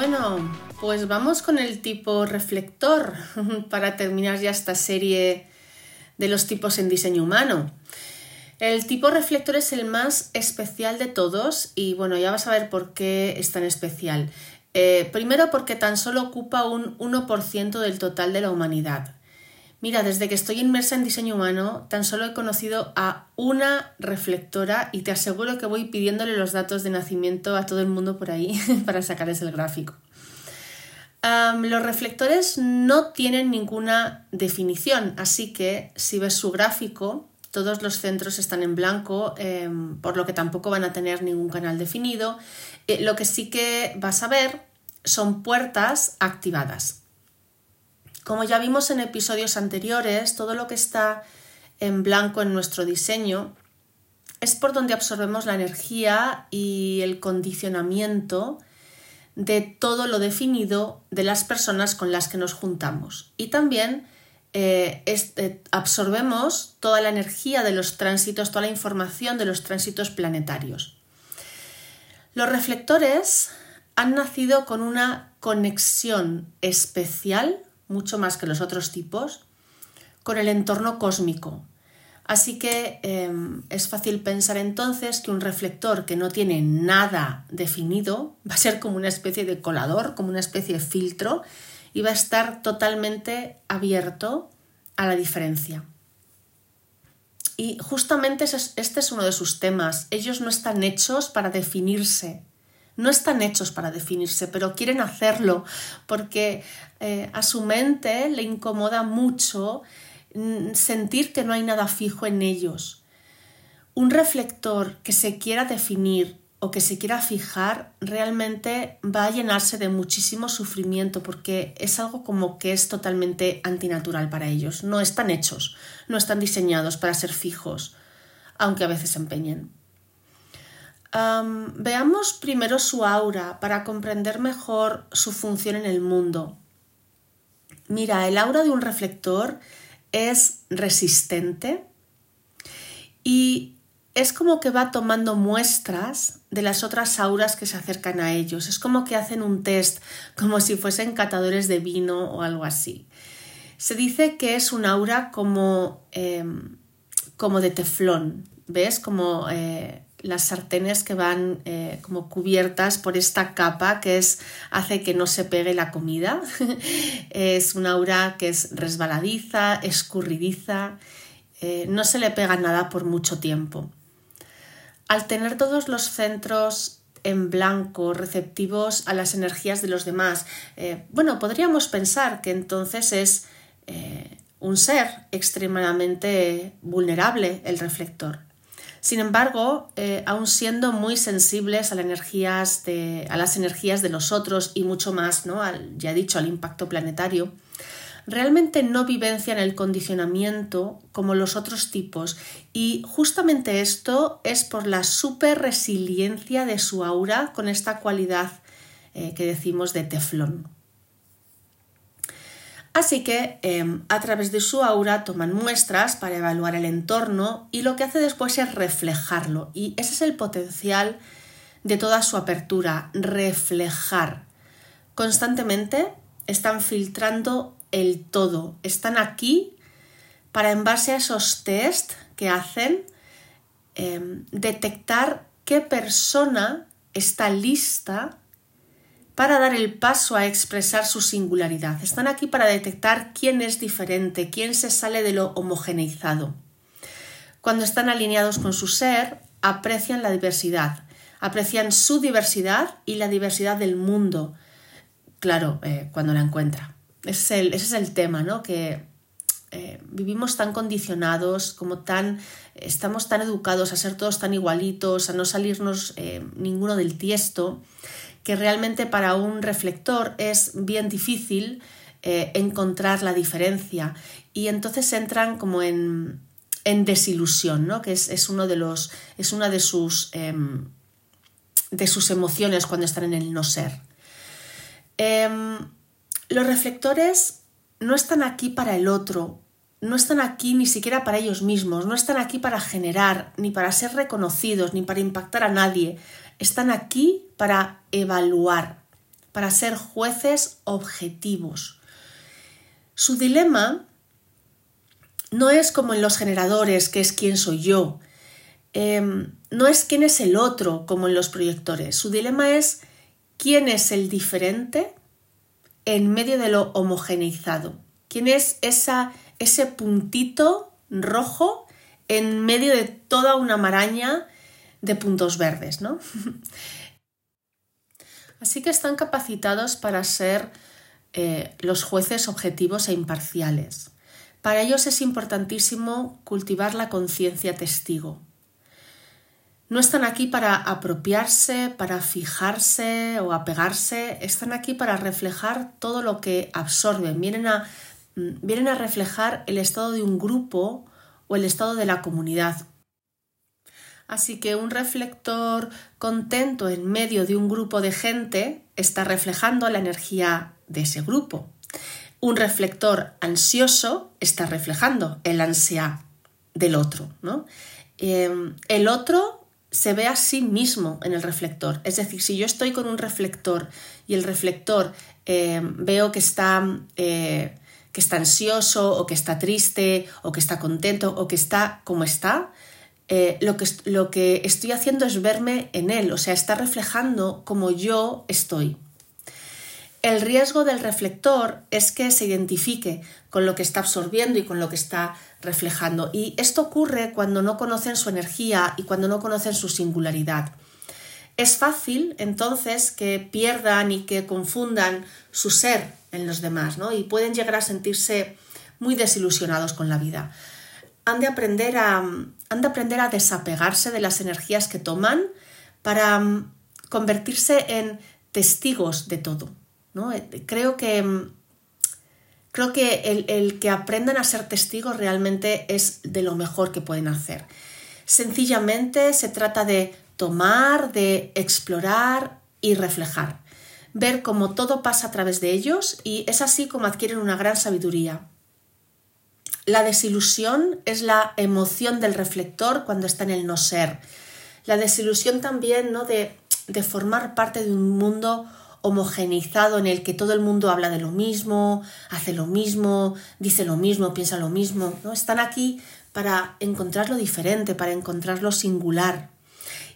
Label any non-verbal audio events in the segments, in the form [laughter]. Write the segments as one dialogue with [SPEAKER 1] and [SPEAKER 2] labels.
[SPEAKER 1] Bueno, pues vamos con el tipo reflector [laughs] para terminar ya esta serie de los tipos en diseño humano. El tipo reflector es el más especial de todos y bueno, ya vas a ver por qué es tan especial. Eh, primero porque tan solo ocupa un 1% del total de la humanidad. Mira, desde que estoy inmersa en diseño humano, tan solo he conocido a una reflectora y te aseguro que voy pidiéndole los datos de nacimiento a todo el mundo por ahí [laughs] para sacarles el gráfico. los reflectores no tienen ninguna definición, así que si ves su gráfico, todos los centros están en blanco, em, por lo que tampoco van a tener ningún canal definido. Eh, lo que sí que vas a ver son puertas activadas. Como ya vimos en episodios anteriores, todo lo que está en blanco en nuestro diseño es por donde absorbemos la energía y el condicionamiento de todo lo definido de las personas con las que nos juntamos. Y también eh, eh, absorbemos toda la energía de los tránsitos, toda la información de los tránsitos planetarios. Los reflectores han nacido con una conexión especial, mucho más que los otros tipos, con el entorno cósmico. Así que em, es fácil pensar entonces que un reflector que no tiene nada definido [laughs] va a ser como una especie de colador, como una especie de filtro, y va a estar totalmente abierto a la diferencia. Y justamente este es uno de sus temas. Ellos no están hechos para definirse, no están hechos para definirse, pero quieren hacerlo porque eh, a su mente le incomoda mucho mm, sentir que no hay nada fijo en ellos. Un reflector que se quiera definir o que se quiera fijar realmente va a llenarse de muchísimo sufrimiento porque es algo como que es totalmente antinatural para ellos. No están hechos, no están diseñados para ser fijos, aunque a veces empeñen. Veamos primero su aura para comprender mejor su función en el mundo. Mira, el aura de un reflector es resistente y es como que va tomando muestras de las otras auras que se acercan a ellos. Es como que hacen un test, como si fuesen catadores de vino o algo así. Se dice que es un aura como, em, como de teflón, ¿ves? Como eh, las sartenes que van eh, como cubiertas por esta capa que es, hace que no se pegue la comida. [laughs] es un aura que es resbaladiza, escurridiza, eh, no se le pega nada por mucho tiempo. Al tener todos los centros en blanco, receptivos a las energías de los demás, eh, bueno, podríamos pensar que entonces es un ser extremadamente vulnerable el reflector. Sin embargo, eh, aun siendo muy sensibles a, las energías de, a las energías de los otros y mucho más, ¿no? ya he dicho, al impacto planetario, realmente no vivencian el condicionamiento como los otros tipos y justamente esto es por la super resiliencia de su aura con esta cualidad eh, que decimos de teflón. Así que em, a través de su aura toman muestras para evaluar el entorno y lo que hace después es reflejarlo. Y ese es el potencial de toda su apertura, reflejar. Constantemente están filtrando el todo. Están aquí para, en base a esos test que hacen, em, detectar qué persona está lista para dar el paso a expresar su singularidad. Están aquí para detectar quién es diferente, quién se sale de lo homogeneizado. Cuando están alineados con su ser, aprecian la diversidad, aprecian su diversidad y la diversidad del mundo, claro, eh, cuando la encuentra. Ese es el, tema, ¿no? Que eh, vivimos tan condicionados, como tan, estamos tan educados a ser todos tan igualitos, a no salirnos eh, ninguno del tiesto, que realmente para un reflector es bien difícil eh, encontrar la diferencia y entonces entran como en, en desilusión, ¿no? que es, uno de los, es una de sus, em, de sus emociones cuando están en el no ser. Em, los reflectores no están aquí para el otro, no están aquí ni siquiera para ellos mismos, no están aquí para generar, ni para ser reconocidos, ni para impactar a nadie. Están aquí para evaluar, para ser jueces objetivos. Su dilema no es como en los generadores, que es quién soy yo. Em, no es quién es el otro, como en los proyectores. Su dilema es quién es el diferente en medio de lo homogeneizado. ¿Quién es esa, ese puntito rojo en medio de toda una maraña de puntos verdes, ¿no? [laughs] Así que están capacitados para ser eh, los jueces objetivos e imparciales. Para ellos es importantísimo cultivar la conciencia testigo. No están aquí para apropiarse, para fijarse o apegarse, están aquí para reflejar todo lo que absorben, vienen a, mm, vienen a reflejar el estado de un grupo o el estado de la comunidad. Así que un reflector contento en medio de un grupo de gente está reflejando la energía de ese grupo. Un reflector ansioso está reflejando el ansia del otro. ¿no? Em, el otro se ve a sí mismo en el reflector. Es decir, si yo estoy con un reflector y el reflector em, veo que está, eh, que está ansioso o que está triste o que está contento o que está como está, eh, lo, que, lo que estoy haciendo es verme en él, o sea, está reflejando como yo estoy. El riesgo del reflector es que se identifique con lo que está absorbiendo y con lo que está reflejando. Y esto ocurre cuando no conocen su energía y cuando no conocen su singularidad. Es fácil entonces que pierdan y que confundan su ser en los demás, ¿no? Y pueden llegar a sentirse muy desilusionados con la vida han de aprender a, han de aprender a desapegarse de las energías que toman para mm, convertirse en testigos de todo. ¿no? Eh, creo que, mm, creo que el, el que aprendan a ser testigos realmente es de lo mejor que pueden hacer. Sencillamente se trata de tomar, de explorar y reflejar, ver cómo todo pasa a través de ellos y es así como adquieren una gran sabiduría. La desilusión es la emoción del reflector cuando está en el no ser. La desilusión también ¿no? de, de formar parte de un mundo homogeneizado en el que todo el mundo habla de lo mismo, hace lo mismo, dice lo mismo, piensa lo mismo. ¿no? Están aquí para encontrar lo diferente, para encontrar lo singular.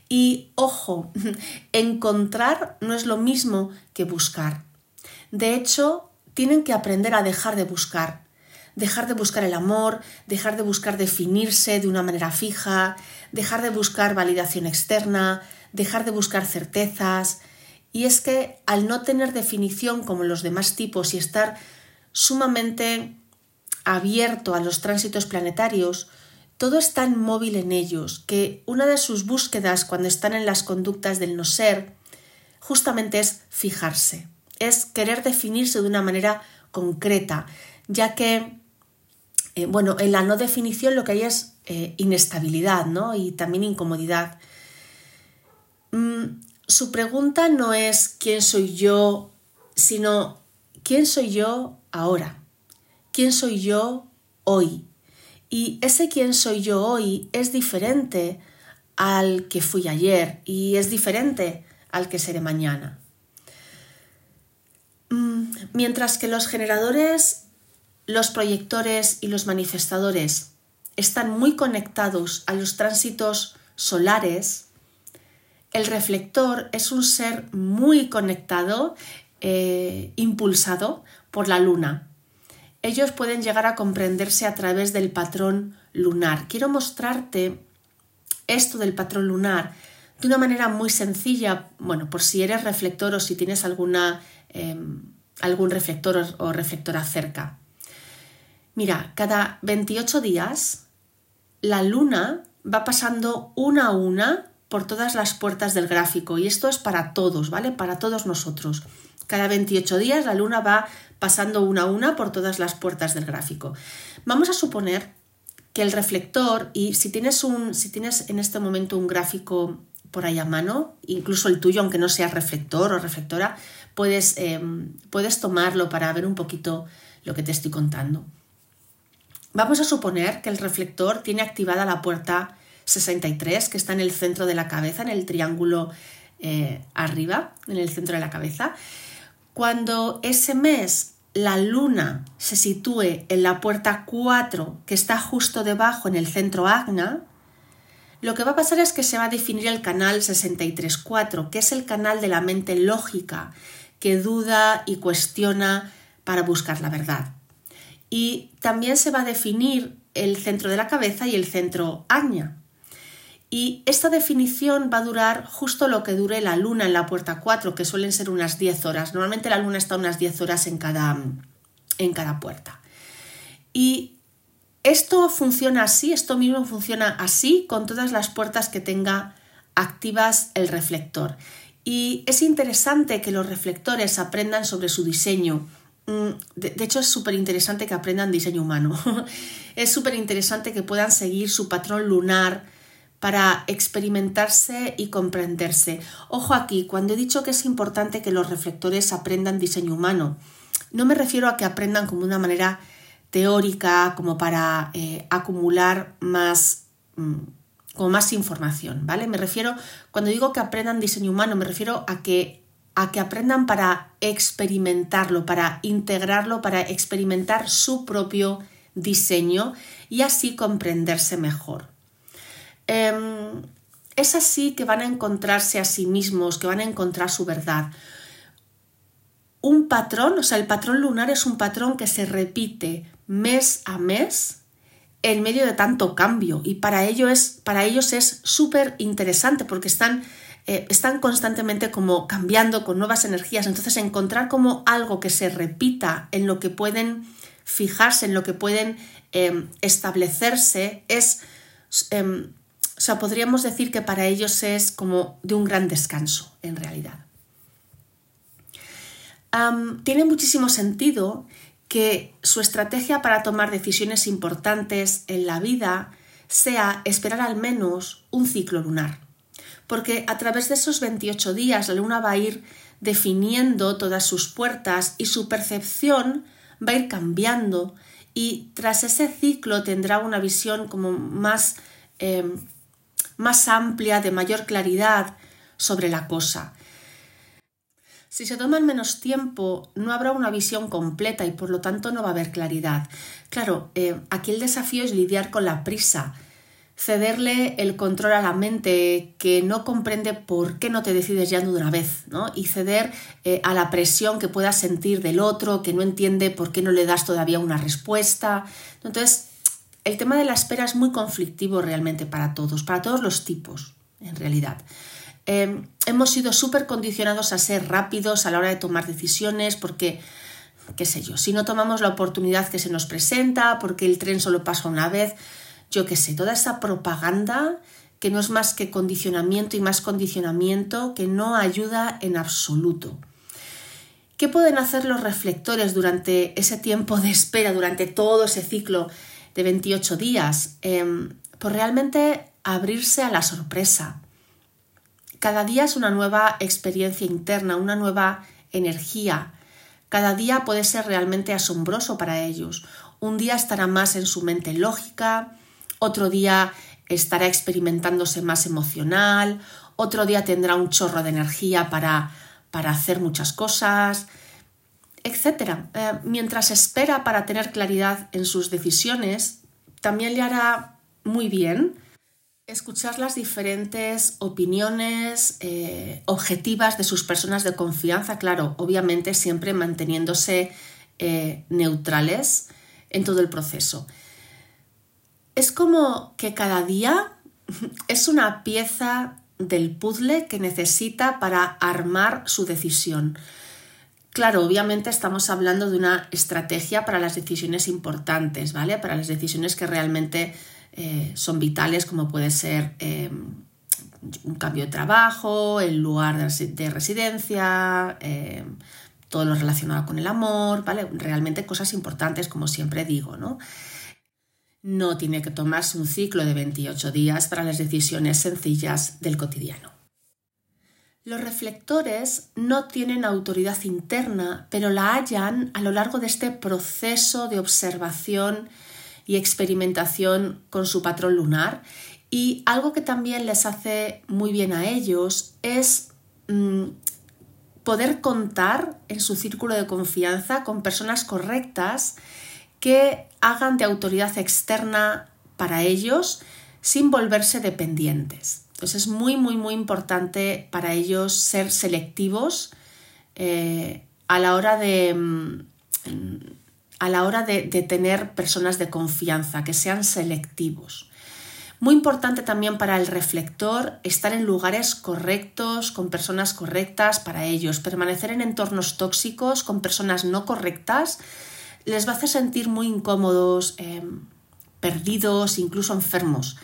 [SPEAKER 1] Y ojo, [laughs] encontrar no es lo mismo que buscar. De hecho, tienen que aprender a dejar de buscar dejar de buscar el amor, dejar de buscar definirse de una manera fija, dejar de buscar validación externa, dejar de buscar certezas. Y es que al no tener definición como los demás tipos y estar sumamente abierto a los tránsitos planetarios, todo es tan móvil en ellos que una de sus búsquedas cuando están en las conductas del no ser justamente es fijarse, es querer definirse de una manera concreta, ya que eh, bueno, en la no definición lo que hay es eh, inestabilidad ¿no? y también incomodidad. Mm, su pregunta no es quién soy yo, sino quién soy yo ahora, quién soy yo hoy. Y ese quién soy yo hoy es diferente al que fui ayer y es diferente al que seré mañana. Mm, mientras que los generadores los proyectores y los manifestadores están muy conectados a los tránsitos solares, el reflector es un ser muy conectado, eh, impulsado por la luna. Ellos pueden llegar a comprenderse a través del patrón lunar. Quiero mostrarte esto del patrón lunar de una manera muy sencilla, bueno, por si eres reflector o si tienes alguna, em, algún reflector o reflectora cerca. Mira, cada 28 días la luna va pasando una a una por todas las puertas del gráfico y esto es para todos, ¿vale? Para todos nosotros. Cada 28 días la luna va pasando una a una por todas las puertas del gráfico. Vamos a suponer que el reflector y si tienes un si tienes en este momento un gráfico por ahí a mano, incluso el tuyo aunque no sea reflector o reflectora, puedes, em, puedes tomarlo para ver un poquito lo que te estoy contando. Vamos a suponer que el reflector tiene activada la puerta 63, que está en el centro de la cabeza, en el triángulo eh, arriba, en el centro de la cabeza. Cuando ese mes la luna se sitúe en la puerta 4, que está justo debajo en el centro Agna, lo que va a pasar es que se va a definir el canal 63.4, que es el canal de la mente lógica, que duda y cuestiona para buscar la verdad. Y también se va a definir el centro de la cabeza y el centro Agna. Y esta definición va a durar justo lo que dure la luna en la puerta 4, que suelen ser unas 10 horas. Normalmente la luna está unas 10 horas en cada, en cada puerta. Y esto funciona así, esto mismo funciona así con todas las puertas que tenga activas el reflector. Y es interesante que los reflectores aprendan sobre su diseño. Mm, de, hecho, es súper interesante que aprendan diseño humano. [laughs] es súper interesante que puedan seguir su patrón lunar para experimentarse y comprenderse. Ojo aquí, cuando he dicho que es importante que los reflectores aprendan diseño humano, no me refiero a que aprendan como una manera teórica, como para eh, acumular más, mm, como más información, ¿vale? Me refiero, cuando digo que aprendan diseño humano, me refiero a que, a que aprendan para experimentarlo, para integrarlo, para experimentar su propio diseño y así comprenderse mejor. Em, es así que van a encontrarse a sí mismos, que van a encontrar su verdad. Un patrón, o sea, el patrón lunar es un patrón que se repite mes a mes en medio de tanto cambio y para, ello es, para ellos es súper interesante porque están, eh, están constantemente como cambiando con nuevas energías. Entonces encontrar como algo que se repita en lo que pueden fijarse, en lo que pueden em, establecerse, es em, o sea, podríamos decir que para ellos es como de un gran descanso, en realidad. tiene muchísimo sentido que su estrategia para tomar decisiones importantes en la vida sea esperar al menos un ciclo lunar. Porque a través de esos 28 días la luna va a ir definiendo todas sus puertas y su percepción va a ir cambiando y tras ese ciclo tendrá una visión como más em, más amplia, de mayor claridad sobre la cosa. Si se toman menos tiempo, no habrá una visión completa y por lo tanto no va a haber claridad. Claro, eh, aquí el desafío es lidiar con la prisa, cederle el control a la mente que no comprende por qué no te decides ya de una vez, ¿no? Y ceder eh, a la presión que puedas sentir del otro, que no entiende por qué no le das todavía una respuesta. Entonces, el tema de la espera es muy conflictivo realmente para todos, para todos los tipos, en realidad. Em, hemos sido súper condicionados a ser rápidos a la hora de tomar decisiones porque, qué sé yo, si no tomamos la oportunidad que se nos presenta, porque el tren solo pasa una vez, yo qué sé, toda esa propaganda que no es más que condicionamiento y más condicionamiento que no ayuda en absoluto. ¿Qué pueden hacer los reflectores durante ese tiempo de espera, durante todo ese ciclo de 28 días, em, pues realmente abrirse a la sorpresa. Cada día es una nueva experiencia interna, una nueva energía. Cada día puede ser realmente asombroso para ellos. Un día estará más en su mente lógica, otro día estará experimentándose más emocional, otro día tendrá un chorro de energía para, para hacer muchas cosas etc. Eh, mientras espera para tener claridad en sus decisiones, también le hará muy bien escuchar las diferentes opiniones eh, objetivas de sus personas de confianza, claro, obviamente siempre manteniéndose eh, neutrales en todo el proceso. Es como que cada día [laughs] es una pieza del puzzle que necesita para armar su decisión. Claro, obviamente estamos hablando de una estrategia para las decisiones importantes, ¿vale? Para las decisiones que realmente eh, son vitales, como puede ser eh, un cambio de trabajo, el lugar de residencia, eh, todo lo relacionado con el amor, ¿vale? Realmente cosas importantes, como siempre digo, ¿no? No tiene que tomarse un ciclo de 28 días para las decisiones sencillas del cotidiano. Los reflectores no tienen autoridad interna, pero la hallan a lo largo de este proceso de observación y experimentación con su patrón lunar. Y algo que también les hace muy bien a ellos es mm, poder contar en su círculo de confianza con personas correctas que hagan de autoridad externa para ellos sin volverse dependientes. Entonces es muy, muy, muy importante para ellos ser selectivos eh, a la hora de... Mm, a la hora de, de tener personas de confianza, que sean selectivos. Muy importante también para el reflector estar en lugares correctos, con personas correctas para ellos. Permanecer en entornos tóxicos con personas no correctas les va a hacer sentir muy incómodos, em, perdidos, incluso enfermos.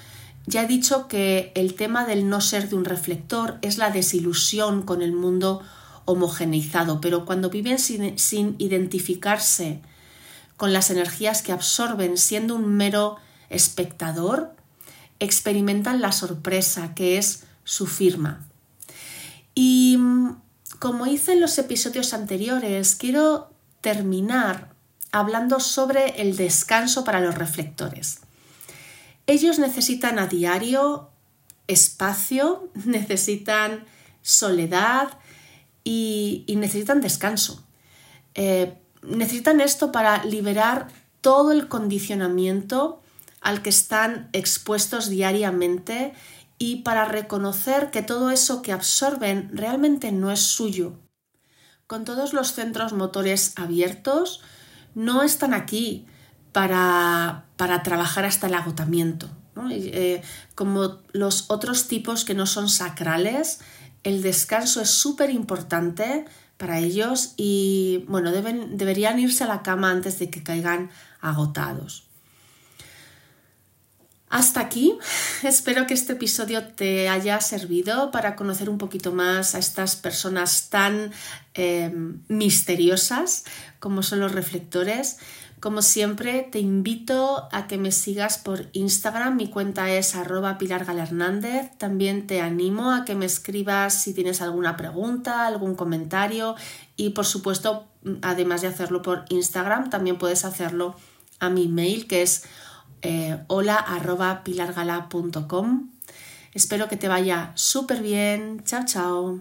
[SPEAKER 1] Ya he dicho que el tema del no ser de un reflector es la desilusión con el mundo homogeneizado, pero cuando viven sin, sin identificarse con las energías que absorben siendo un mero espectador, experimentan la sorpresa que es su firma. Y mm, como hice en los episodios anteriores, quiero terminar hablando sobre el descanso para los reflectores. Ellos necesitan a diario espacio, [laughs] necesitan soledad y, necesitan descanso. Eh, necesitan esto para liberar todo el condicionamiento al que están expuestos diariamente y para reconocer que todo eso que absorben realmente no es suyo. Con todos los centros motores abiertos, no están aquí para, para trabajar hasta el agotamiento. Eh, como los otros tipos que no son sacrales, el descanso es súper importante para ellos y bueno, deben, deberían irse a la cama antes de que caigan agotados. Hasta aquí, [laughs] espero que este episodio te haya servido para conocer un poquito más a estas personas tan em, misteriosas como son los reflectores. Como siempre, te invito a que me sigas por Instagram, mi cuenta es arroba Pilar. También te animo a que me escribas si tienes alguna pregunta, algún comentario y por supuesto, además de hacerlo por Instagram, también puedes hacerlo a mi mail que es eh, hola arroba pilargala.com. Espero que te vaya súper bien. Chao, chao.